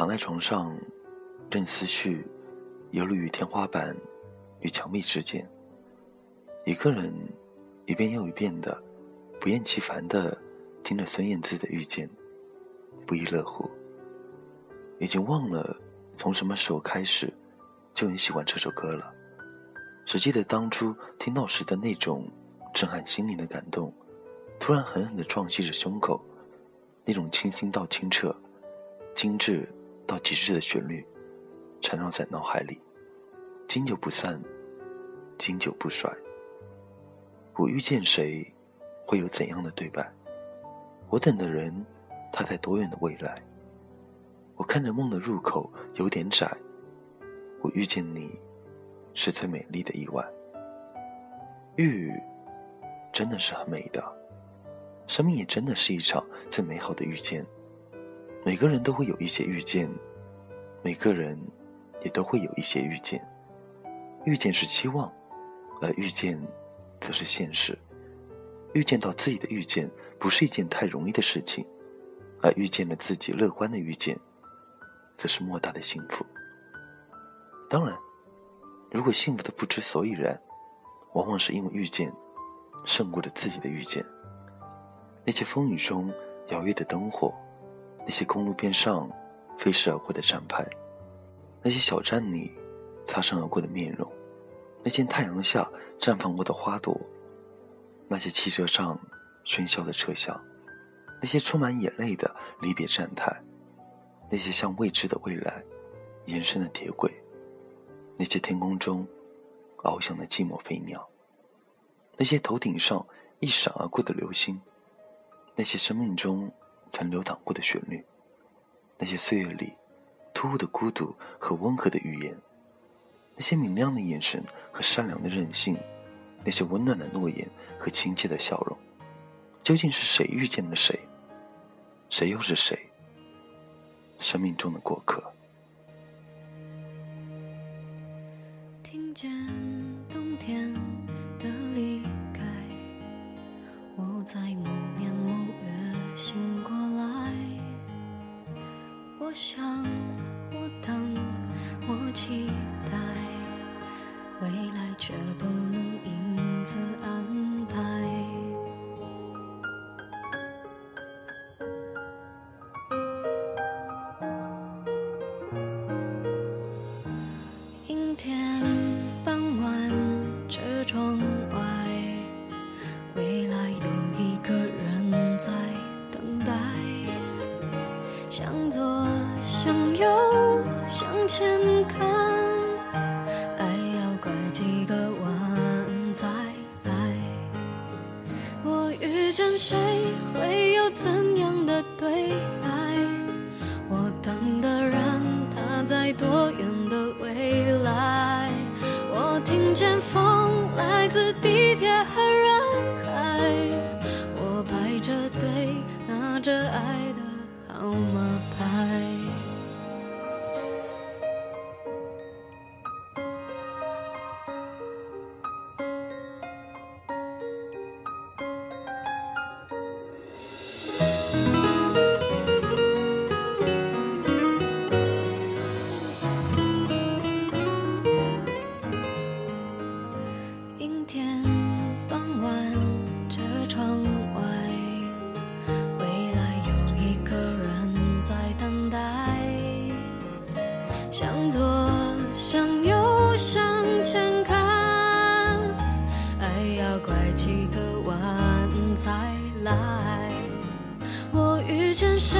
躺在床上，任思绪游离于天花板与墙壁之间。一个人一遍又一遍的不厌其烦的听着孙燕姿的《遇见》，不亦乐乎。已经忘了从什么时候开始就很喜欢这首歌了，只记得当初听到时的那种震撼心灵的感动，突然狠狠的撞击着胸口，那种清新到清澈、精致到极致的旋律，缠绕在脑海里，经久不散，经久不衰。我遇见谁，会有怎样的对白？我等的人，他在多远的未来？我看着梦的入口有点窄，我遇见你，是最美丽的意外。遇，真的是很美的，生命也真的是一场最美好的遇见。每个人都会有一些遇见，每个人也都会有一些遇见。遇见是期望，而遇见，则是现实。遇见到自己的遇见，不是一件太容易的事情，而遇见了自己乐观的遇见。则是莫大的幸福。当然，如果幸福的不知所以然，往往是因为遇见胜过了自己的遇见。那些风雨中摇曳的灯火，那些公路边上飞逝而过的站牌，那些小站里擦身而过的面容，那天太阳下绽放过的花朵，那些汽车上喧嚣的车厢，那些充满眼泪的离别站台。那些向未知的未来延伸的铁轨，那些天空中翱翔的寂寞飞鸟，那些头顶上一闪而过的流星，那些生命中曾流淌过的旋律，那些岁月里突兀的孤独和温和的语言，那些明亮的眼神和善良的任性，那些温暖的诺言和亲切的笑容，究竟是谁遇见了谁？谁又是谁？生命中的过客。听见冬天的离开，我在某年某月醒来。我想，我等，我期待，未来却不能因此谁会先生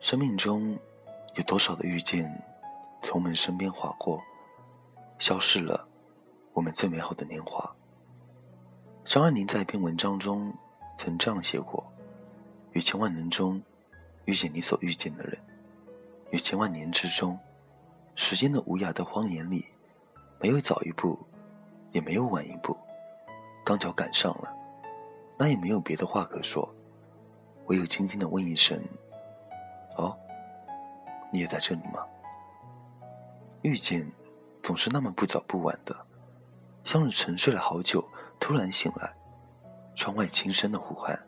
生命中有多少的遇见从我们身边划过，消逝了我们最美好的年华？张爱玲在一篇文章中曾这样写过：“于千万人中遇见你所遇见的人，于千万年之中，时间的无涯的荒野里，没有早一步，也没有晚一步，刚巧赶上了，那也没有别的话可说，唯有轻轻的问一声。”哦，你也在这里吗？遇见总是那么不早不晚的，像是沉睡了好久，突然醒来，窗外轻声的呼唤。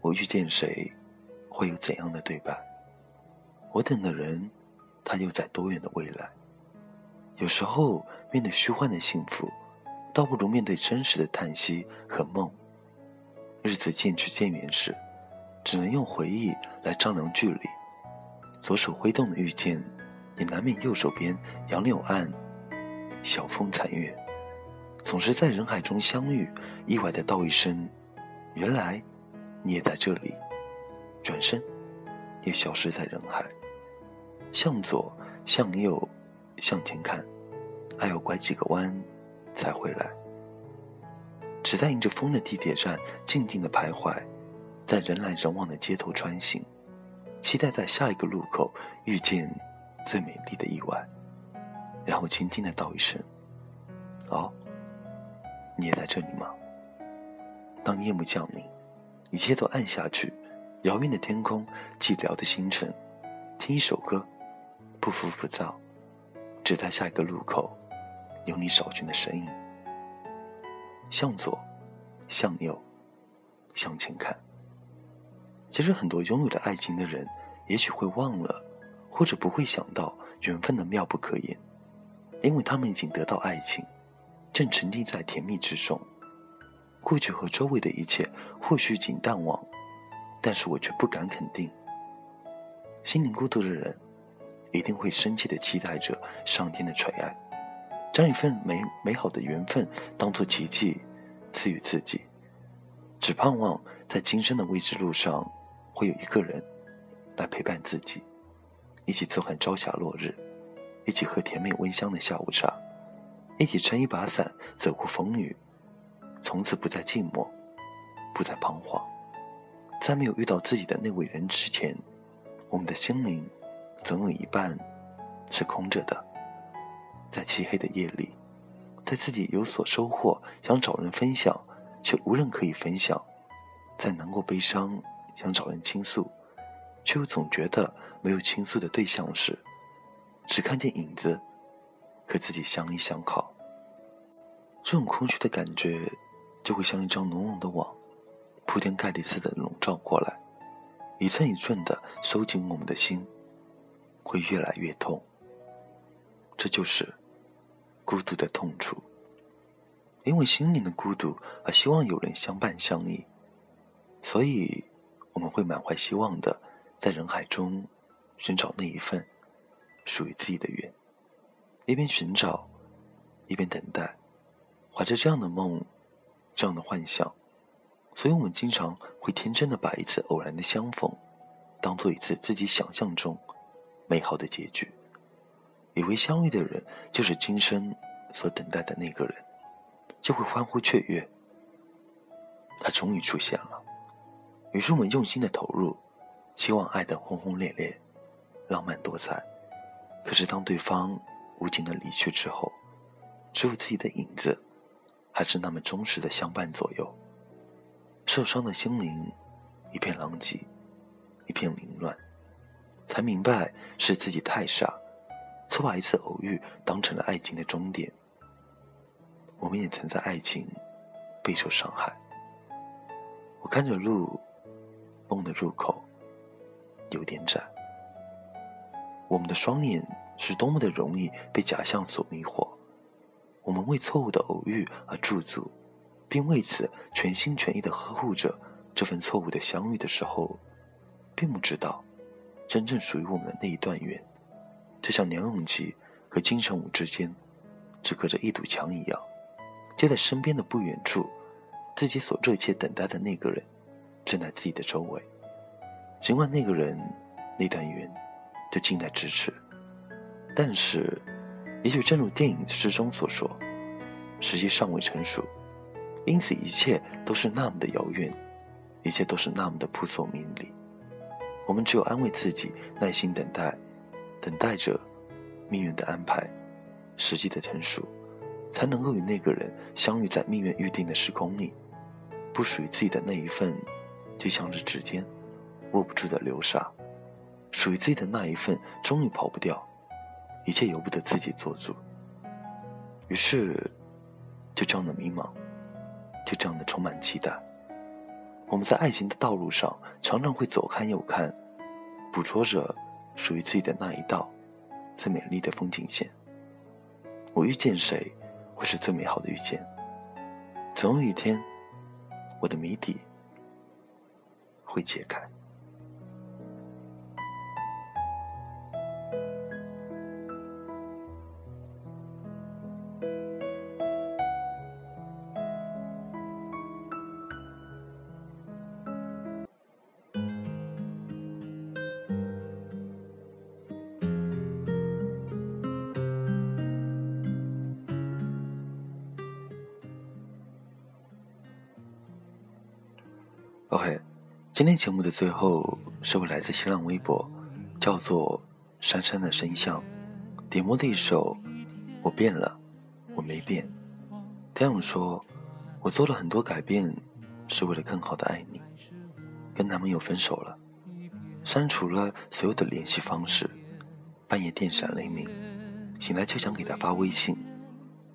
我遇见谁，会有怎样的对白？我等的人，他又在多远的未来？有时候面对虚幻的幸福，倒不如面对真实的叹息和梦。日子渐去渐远时。只能用回忆来丈量距离。左手挥动的遇见，也难免右手边杨柳岸，晓风残月。总是在人海中相遇，意外的道一声：“原来你也在这里。”转身，也消失在人海。向左，向右，向前看，还要拐几个弯才回来。只在迎着风的地铁站，静静的徘徊。在人来人往的街头穿行，期待在下一个路口遇见最美丽的意外，然后轻轻的道一声：“哦，你也在这里吗？”当夜幕降临，一切都暗下去，遥远的天空，寂寥的星辰，听一首歌，不浮不躁，只在下一个路口，有你找寻的身影。向左，向右，向前看。其实，很多拥有着爱情的人，也许会忘了，或者不会想到缘分的妙不可言，因为他们已经得到爱情，正沉浸在甜蜜之中。过去和周围的一切或许已经淡忘，但是我却不敢肯定。心灵孤独的人，一定会深切的期待着上天的垂爱，将一份美美好的缘分当作奇迹赐予自己，只盼望在今生的未知路上。会有一个人来陪伴自己，一起坐看朝霞落日，一起喝甜美温香的下午茶，一起撑一把伞走过风雨，从此不再寂寞，不再彷徨。在没有遇到自己的那位人之前，我们的心灵总有一半是空着的。在漆黑的夜里，在自己有所收获，想找人分享，却无人可以分享，在难过悲伤。想找人倾诉，却又总觉得没有倾诉的对象时，只看见影子，和自己相依相靠。这种空虚的感觉，就会像一张浓浓的网，铺天盖地似的笼罩过来，一寸一寸的收紧我们的心，会越来越痛。这就是孤独的痛楚，因为心灵的孤独而希望有人相伴相依，所以。我们会满怀希望的，在人海中寻找那一份属于自己的缘，一边寻找，一边等待，怀着这样的梦，这样的幻想，所以我们经常会天真的把一次偶然的相逢，当做一次自己想象中美好的结局，以为相遇的人就是今生所等待的那个人，就会欢呼雀跃，他终于出现了。于是我们用心的投入，希望爱的轰轰烈烈、浪漫多彩。可是当对方无情的离去之后，只有自己的影子，还是那么忠实的相伴左右。受伤的心灵一片狼藉，一片凌乱，才明白是自己太傻，错把一次偶遇当成了爱情的终点。我们也曾在爱情备受伤害。我看着路。梦的入口有点窄，我们的双眼是多么的容易被假象所迷惑。我们为错误的偶遇而驻足，并为此全心全意的呵护着这份错误的相遇的时候，并不知道，真正属于我们的那一段缘，就像梁咏琪和金城武之间只隔着一堵墙一样，就在身边的不远处，自己所热切等待的那个人。正在自己的周围，尽管那个人那段缘就近在咫尺。但是，也许正如电影之中所说，时机尚未成熟，因此一切都是那么的遥远，一切都是那么的扑朔迷离。我们只有安慰自己，耐心等待，等待着命运的安排，时机的成熟，才能够与那个人相遇在命运预定的时空里。不属于自己的那一份，就像是指尖握不住的流沙；属于自己的那一份，终于跑不掉，一切由不得自己做主。于是，就这样的迷茫，就这样的充满期待。我们在爱情的道路上，常常会左看右看，捕捉着属于自己的那一道最美丽的风景线。我遇见谁，会是最美好的遇见。总有一天，我的谜底会解开。今天节目的最后是我来自新浪微博，叫做“珊珊的声像”，点播的一首《我变了，我没变》。这样说，我做了很多改变，是为了更好的爱你。跟男朋友分手了，删除了所有的联系方式，半夜电闪雷鸣，醒来就想给他发微信，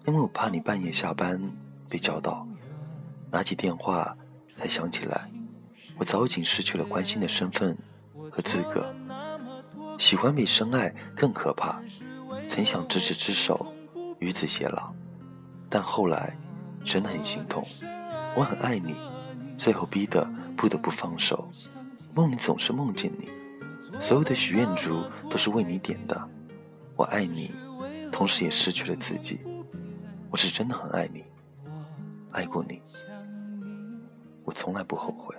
因为我怕你半夜下班被叫到，拿起电话才想起来。我早已经失去了关心的身份和资格，喜欢比深爱更可怕。曾想执子之手，与子偕老，但后来真的很心痛。我很爱你，最后逼得不得不放手。梦里总是梦见你，所有的许愿烛都是为你点的。我爱你，同时也失去了自己。我是真的很爱你，爱过你，我从来不后悔。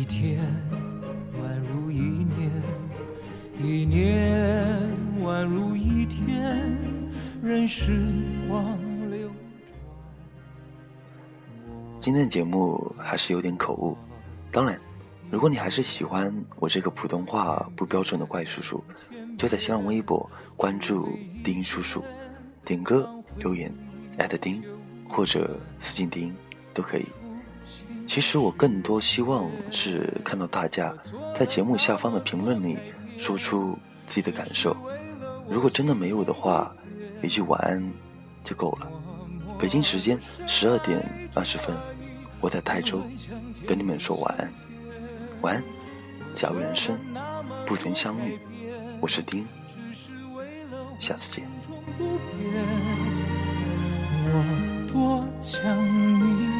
一天宛如一年，一年宛如一天，任时光流转今天的节目还是有点口误，当然，如果你还是喜欢我这个普通话不标准的怪叔叔，就在新浪微博关注丁叔叔，点歌留言艾特丁或者私信丁都可以。其实我更多希望是看到大家在节目下方的评论里说出自己的感受，如果真的没有的话，一句晚安就够了。北京时间十二点二十分。我在泰州跟你们说晚安，晚安。假如人生不曾相遇，我是丁，下次见。我多想你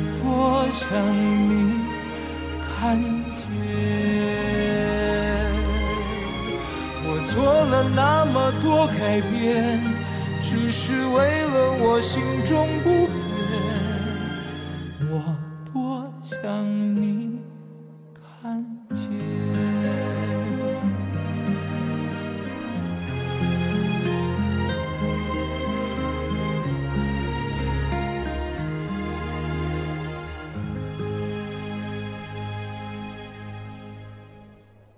我想你看见。我做了那么多改变，只是为了我心中不变。